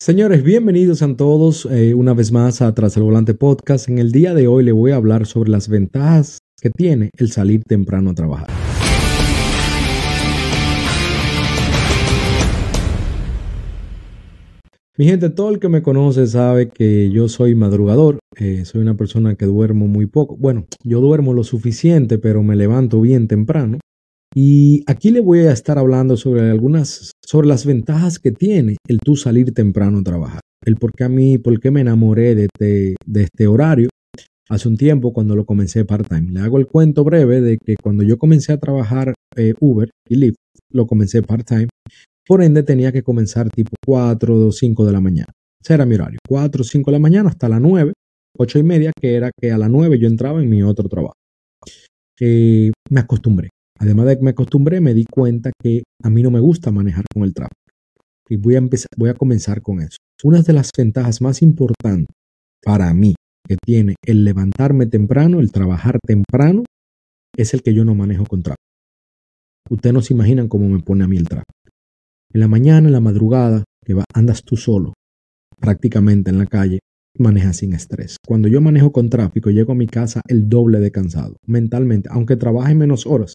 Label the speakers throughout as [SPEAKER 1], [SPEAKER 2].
[SPEAKER 1] Señores, bienvenidos a todos eh, una vez más a Tras el Volante Podcast. En el día de hoy le voy a hablar sobre las ventajas que tiene el salir temprano a trabajar. Mi gente, todo el que me conoce sabe que yo soy madrugador, eh, soy una persona que duermo muy poco. Bueno, yo duermo lo suficiente, pero me levanto bien temprano. Y aquí le voy a estar hablando sobre algunas, sobre las ventajas que tiene el tú salir temprano a trabajar. El por qué a mí, por qué me enamoré de este, de este horario hace un tiempo cuando lo comencé part-time. Le hago el cuento breve de que cuando yo comencé a trabajar eh, Uber y Lyft, lo comencé part-time por ende, tenía que comenzar tipo 4 o 5 de la mañana. Ese era mi horario. 4 o 5 de la mañana hasta las 9, 8 y media, que era que a las 9 yo entraba en mi otro trabajo. Eh, me acostumbré. Además de que me acostumbré, me di cuenta que a mí no me gusta manejar con el tráfico. Y voy a, empezar, voy a comenzar con eso. Una de las ventajas más importantes para mí que tiene el levantarme temprano, el trabajar temprano, es el que yo no manejo con tráfico. Ustedes no se imaginan cómo me pone a mí el tráfico. En la mañana, en la madrugada, que andas tú solo, prácticamente en la calle, manejas sin estrés. Cuando yo manejo con tráfico, llego a mi casa el doble de cansado, mentalmente, aunque trabaje menos horas.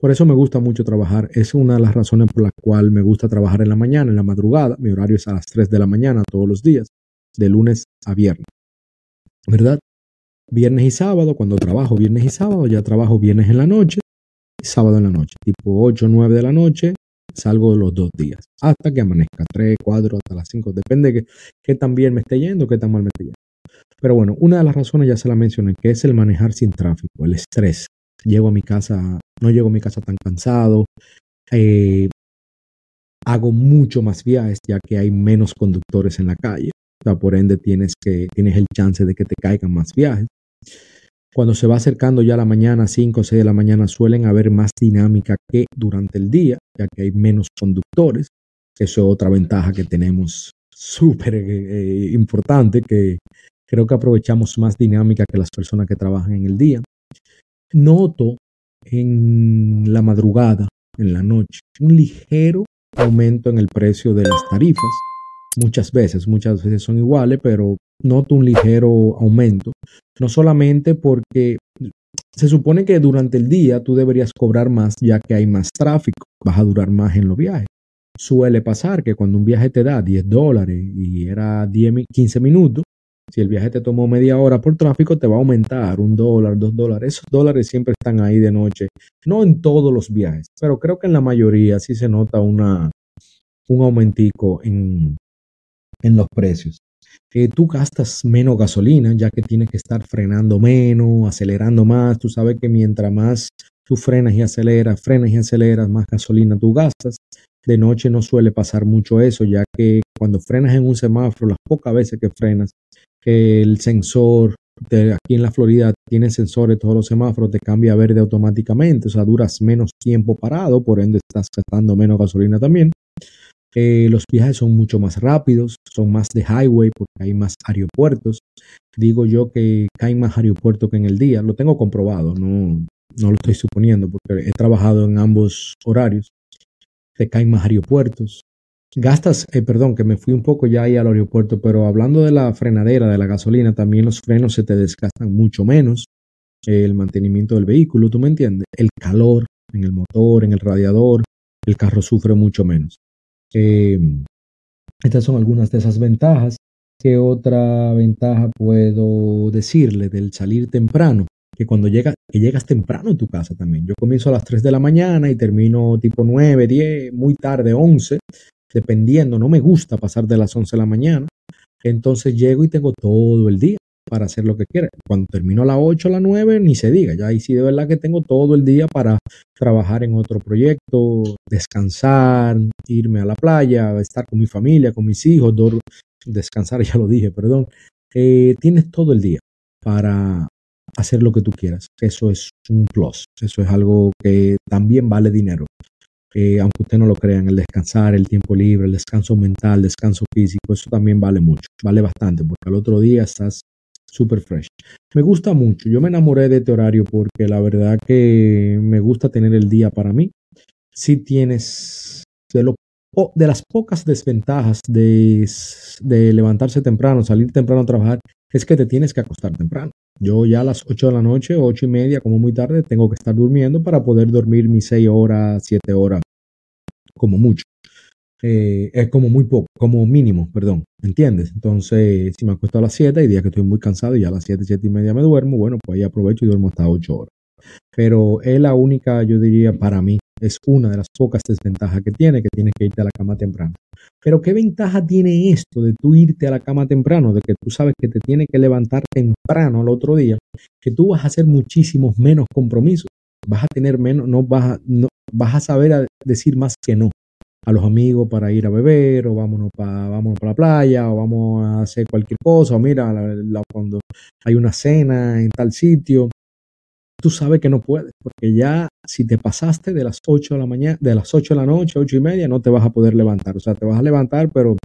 [SPEAKER 1] Por eso me gusta mucho trabajar. Es una de las razones por las cuales me gusta trabajar en la mañana, en la madrugada. Mi horario es a las 3 de la mañana todos los días, de lunes a viernes. ¿Verdad? Viernes y sábado, cuando trabajo viernes y sábado, ya trabajo viernes en la noche sábado en la noche, tipo 8 o 9 de la noche, salgo los dos días, hasta que amanezca, tres, cuatro, hasta las cinco, depende de qué, tan bien me esté yendo, qué tan mal me esté yendo. Pero bueno, una de las razones ya se la mencioné, que es el manejar sin tráfico, el estrés. Llego a mi casa, no llego a mi casa tan cansado, eh, hago mucho más viajes ya que hay menos conductores en la calle. O por ende tienes, que, tienes el chance de que te caigan más viajes. Cuando se va acercando ya la mañana, 5 o 6 de la mañana, suelen haber más dinámica que durante el día, ya que hay menos conductores. Eso es otra ventaja que tenemos súper eh, importante, que creo que aprovechamos más dinámica que las personas que trabajan en el día. Noto en la madrugada, en la noche, un ligero aumento en el precio de las tarifas. Muchas veces, muchas veces son iguales, pero noto un ligero aumento, no solamente porque se supone que durante el día tú deberías cobrar más ya que hay más tráfico, vas a durar más en los viajes. Suele pasar que cuando un viaje te da 10 dólares y era 10, 15 minutos, si el viaje te tomó media hora por tráfico, te va a aumentar un dólar, dos dólares. Esos dólares siempre están ahí de noche. No en todos los viajes, pero creo que en la mayoría sí se nota una, un aumentico en, en los precios que tú gastas menos gasolina, ya que tienes que estar frenando menos, acelerando más. Tú sabes que mientras más tú frenas y aceleras, frenas y aceleras, más gasolina tú gastas. De noche no suele pasar mucho eso, ya que cuando frenas en un semáforo, las pocas veces que frenas, el sensor de aquí en la Florida tiene sensores, todos los semáforos te cambia a verde automáticamente, o sea, duras menos tiempo parado, por ende estás gastando menos gasolina también. Eh, los viajes son mucho más rápidos, son más de highway porque hay más aeropuertos. Digo yo que hay más aeropuertos que en el día. Lo tengo comprobado, no, no lo estoy suponiendo porque he trabajado en ambos horarios. Te caen más aeropuertos. Gastas, eh, perdón, que me fui un poco ya ahí al aeropuerto, pero hablando de la frenadera, de la gasolina, también los frenos se te desgastan mucho menos. el mantenimiento del vehículo, ¿tú me entiendes? El calor en el motor, en el radiador, el carro sufre mucho menos. Em, estas son algunas de esas ventajas. ¿Qué otra ventaja puedo decirle del salir temprano? Que cuando llegas, que llegas temprano a tu casa también. Yo comienzo a las 3 de la mañana y termino tipo 9, 10, muy tarde, 11, dependiendo. No me gusta pasar de las 11 de la mañana. Entonces llego y tengo todo el día para hacer lo que quiera. Cuando termino a las 8 a las 9, ni se diga. Ya ahí sí de verdad que tengo todo el día para trabajar en otro proyecto, descansar, irme a la playa, estar con mi familia, con mis hijos, descansar, ya lo dije, perdón. Eh, tienes todo el día para hacer lo que tú quieras. Eso es un plus. Eso es algo que también vale dinero. Eh, aunque usted no lo crean, el descansar, el tiempo libre, el descanso mental, descanso físico, eso también vale mucho, vale bastante, porque al otro día estás super fresh. Me gusta mucho. Yo me enamoré de este horario porque la verdad que me gusta tener el día para mí. Si tienes, de lo de las pocas desventajas de, de levantarse temprano, salir temprano a trabajar, es que te tienes que acostar temprano. Yo ya a las 8 de la noche, 8 y media, como muy tarde, tengo que estar durmiendo para poder dormir mis 6 horas, 7 horas, como mucho. Eh, es como muy poco, como mínimo, perdón, ¿entiendes? Entonces, si me acuesto a las 7, hay días que estoy muy cansado y a las 7, 7 y media me duermo, bueno, pues ahí aprovecho y duermo hasta 8 horas. Pero es la única, yo diría, para mí, es una de las pocas desventajas que tiene, que tienes que irte a la cama temprano. Pero ¿qué ventaja tiene esto de tú irte a la cama temprano, de que tú sabes que te tienes que levantar temprano al otro día, que tú vas a hacer muchísimos menos compromisos, vas a tener menos, no vas a, no, vas a saber decir más que no a los amigos para ir a beber o vámonos para vámonos para la playa o vamos a hacer cualquier cosa o mira cuando hay una cena en tal sitio tú sabes que no puedes, porque ya si te pasaste de las 8 de la mañana, de las 8 de la noche, 8 y media, no te vas a poder levantar. O sea, te vas a levantar, pero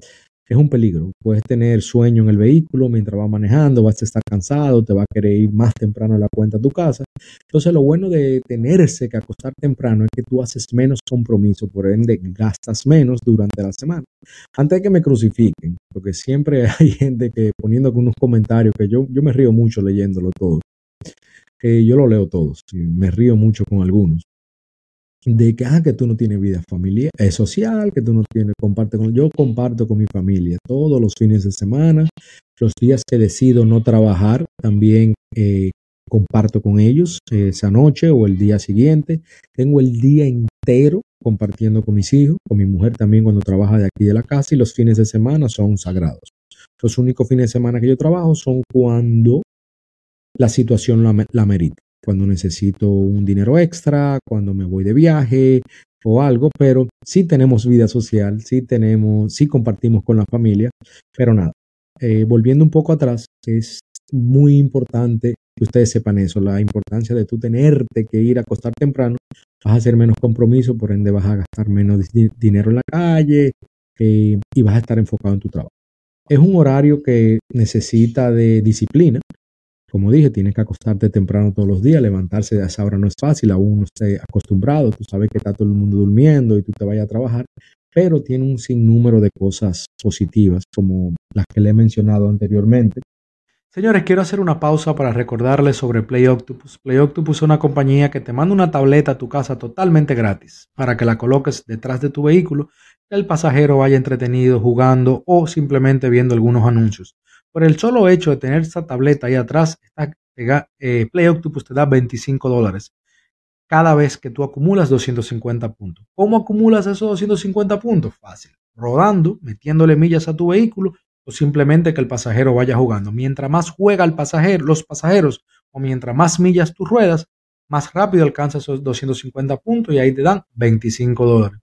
[SPEAKER 1] es un peligro. Puedes tener sueño en el vehículo mientras vas manejando, vas a estar cansado, te va a querer ir más temprano a la cuenta a tu casa. Entonces, lo bueno de tenerse que acostar temprano es que tú haces menos compromiso, por ende gastas menos durante la semana. Antes de que me crucifiquen, porque siempre hay gente que poniendo unos comentarios que yo, yo me río mucho leyéndolo todo yo lo leo todos y me río mucho con algunos, de que, ah, que tú no tienes vida familiar, es social, que tú no tienes, comparte con, yo comparto con mi familia todos los fines de semana, los días que decido no trabajar, también eh, comparto con ellos esa noche o el día siguiente, tengo el día entero compartiendo con mis hijos, con mi mujer también cuando trabaja de aquí de la casa y los fines de semana son sagrados. Los únicos fines de semana que yo trabajo son cuando la situación la, merita. Cuando necesito un dinero extra, cuando me voy de viaje o algo, pero sí tenemos vida social, sí tenemos, sí compartimos con la familia, pero nada. Eh, volviendo un poco atrás, es muy importante que ustedes sepan eso, la importancia de tú tenerte que ir a acostar temprano, vas a hacer menos compromiso, por ende vas a gastar menos dinero en la calle eh, y vas a estar enfocado en tu trabajo. Es un horario que necesita de disciplina, como dije, tienes que acostarte temprano todos los días, levantarse a esa hora no es fácil, aún no esté acostumbrado, tú sabes que está todo el mundo durmiendo y tú te vayas a trabajar, pero tiene un sinnúmero de cosas positivas como las que le he mencionado anteriormente. Señores, quiero hacer una pausa para recordarles sobre Play Octopus. Play Octopus es una compañía que te manda una tableta a tu casa totalmente gratis para que la coloques detrás de tu vehículo y el pasajero vaya entretenido jugando o simplemente viendo algunos anuncios. Por el solo hecho de tener esta tableta ahí atrás, eh, Play Octopus te da 25 dólares cada vez que tú acumulas 250 puntos. ¿Cómo acumulas esos 250 puntos? Fácil. Rodando, metiéndole millas a tu vehículo o simplemente que el pasajero vaya jugando. Mientras más juega el pasajero, los pasajeros o mientras más millas tú ruedas, más rápido alcanzas esos 250 puntos y ahí te dan 25 dólares.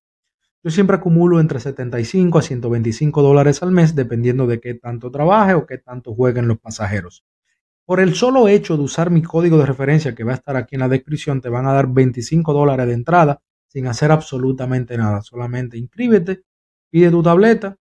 [SPEAKER 1] Yo siempre acumulo entre 75 a 125 dólares al mes, dependiendo de qué tanto trabaje o qué tanto jueguen los pasajeros. Por el solo hecho de usar mi código de referencia que va a estar aquí en la descripción, te van a dar 25 dólares de entrada sin hacer absolutamente nada. Solamente inscríbete, pide tu tableta,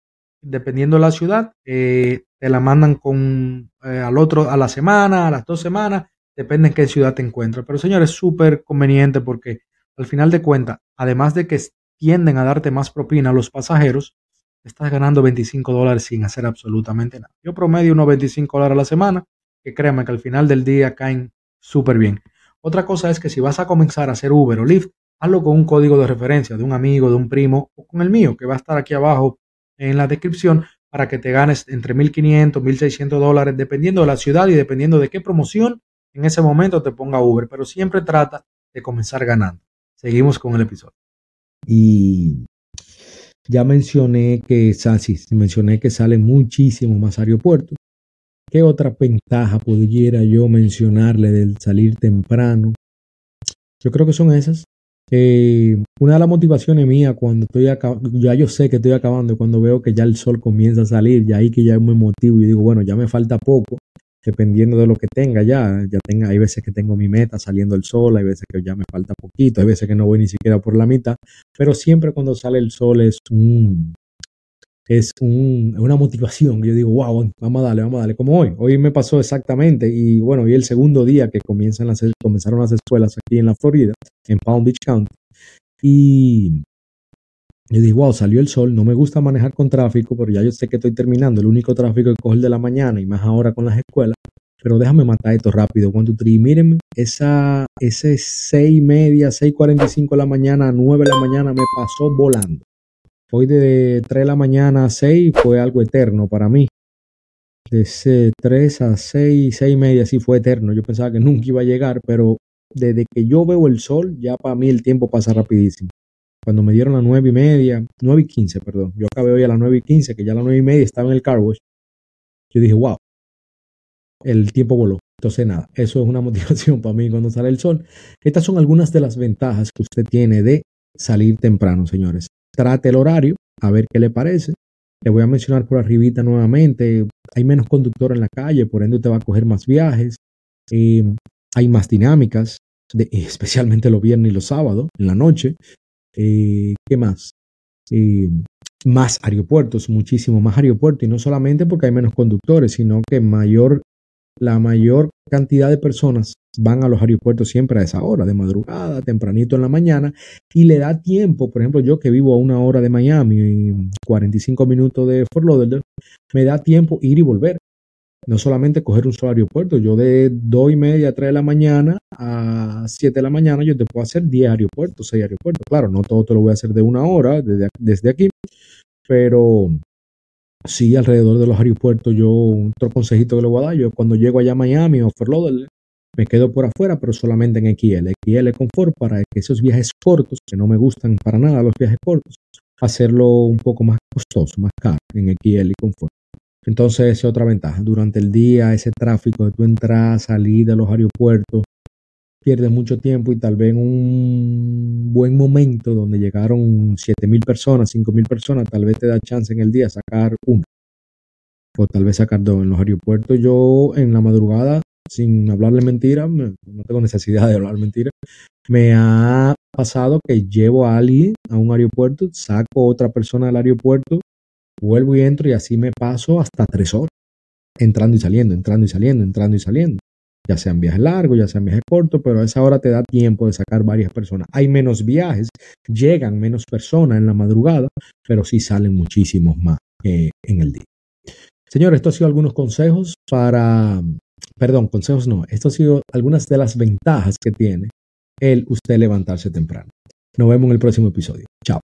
[SPEAKER 1] dependiendo de la ciudad, eh, te la mandan con eh, al otro a la semana, a las dos semanas, depende en qué ciudad te encuentres. Pero señores, es súper conveniente porque al final de cuentas, además de que tienden a darte más propina a los pasajeros, estás ganando 25 dólares sin hacer absolutamente nada. Yo promedio unos 25 dólares a la semana, que créanme que al final del día caen súper bien. Otra cosa es que si vas a comenzar a hacer Uber o Lyft, hazlo con un código de referencia de un amigo, de un primo o con el mío, que va a estar aquí abajo en la descripción para que te ganes entre 1.500, 1.600 dólares, dependiendo de la ciudad y dependiendo de qué promoción en ese momento te ponga Uber. Pero siempre trata de comenzar ganando. Seguimos con el episodio. Y ya mencioné que, sí, mencioné que sale muchísimo más aeropuertos. ¿Qué otra ventaja pudiera yo mencionarle del salir temprano? Yo creo que son esas. Eh, una de las motivaciones mías cuando estoy ya yo sé que estoy acabando, cuando veo que ya el sol comienza a salir, ya ahí que ya me motivo y digo, bueno, ya me falta poco, dependiendo de lo que tenga ya, ya tenga, hay veces que tengo mi meta saliendo el sol, hay veces que ya me falta poquito, hay veces que no voy ni siquiera por la mitad, pero siempre cuando sale el sol es un, es un, una motivación, yo digo, wow, vamos a darle, vamos a darle, como hoy, hoy me pasó exactamente, y bueno, hoy el segundo día que comienzan las, comenzaron las escuelas aquí en la Florida, en Palm Beach County, y Yo dije, wow, salió el sol, no me gusta manejar con tráfico, pero ya yo sé que estoy terminando. El único tráfico que cojo el de la mañana y más ahora con las escuelas. Pero déjame matar esto rápido. Cuando tri, mírenme, esa, ese seis y media, 6.45 de la mañana 9 de la mañana me pasó volando. Hoy de 3 de la mañana a 6 fue algo eterno para mí. De 3 a 6, 6 y media sí fue eterno. Yo pensaba que nunca iba a llegar, pero desde que yo veo el sol, ya para mí el tiempo pasa rapidísimo. Cuando me dieron las 9 y media, 9 y 15, perdón. Yo acabé hoy a las 9 y 15, que ya a las 9 y media estaba en el car wash. Yo dije, wow, el tiempo voló. Entonces, nada, eso es una motivación para mí cuando sale el sol. Estas son algunas de las ventajas que usted tiene de salir temprano, señores. Trate el horario, a ver qué le parece. Le voy a mencionar por arribita nuevamente, hay menos conductor en la calle, por ende usted va a coger más viajes. Eh, hay más dinámicas, especialmente los viernes y los sábados, en la noche. Eh, ¿Qué más? Eh, más aeropuertos, muchísimo más aeropuertos, y no solamente porque hay menos conductores, sino que mayor, la mayor cantidad de personas van a los aeropuertos siempre a esa hora, de madrugada, tempranito en la mañana, y le da tiempo, por ejemplo, yo que vivo a una hora de Miami y 45 minutos de Fort Lauderdale, me da tiempo ir y volver. No solamente coger un solo aeropuerto, yo de 2 y media a 3 de la mañana a 7 de la mañana, yo te puedo hacer 10 aeropuertos, 6 aeropuertos. Claro, no todo te lo voy a hacer de una hora desde, desde aquí, pero sí alrededor de los aeropuertos, yo otro consejito que le voy a dar, yo cuando llego allá a Miami o Fort Lauderdale, me quedo por afuera, pero solamente en XL. XL Confort para que esos viajes cortos, que no me gustan para nada los viajes cortos, hacerlo un poco más costoso, más caro en XL Confort. Entonces, esa es otra ventaja. Durante el día, ese tráfico de tu entrada, salir de los aeropuertos, pierdes mucho tiempo y tal vez en un buen momento donde llegaron 7.000 personas, 5.000 personas, tal vez te da chance en el día sacar uno. O tal vez sacar dos. En los aeropuertos yo en la madrugada sin hablarle mentira, no tengo necesidad de hablar mentira, me ha pasado que llevo a alguien a un aeropuerto, saco a otra persona del aeropuerto, vuelvo y entro y así me paso hasta tres horas, entrando y saliendo, entrando y saliendo, entrando y saliendo. Ya sean viajes largos, ya sean viajes cortos, pero a esa hora te da tiempo de sacar varias personas. Hay menos viajes, llegan menos personas en la madrugada, pero sí salen muchísimos más en el día. Señores, esto ha sido algunos consejos para perdón, consejos no, esto ha sido algunas de las ventajas que tiene el usted levantarse temprano. Nos vemos en el próximo episodio. Chao.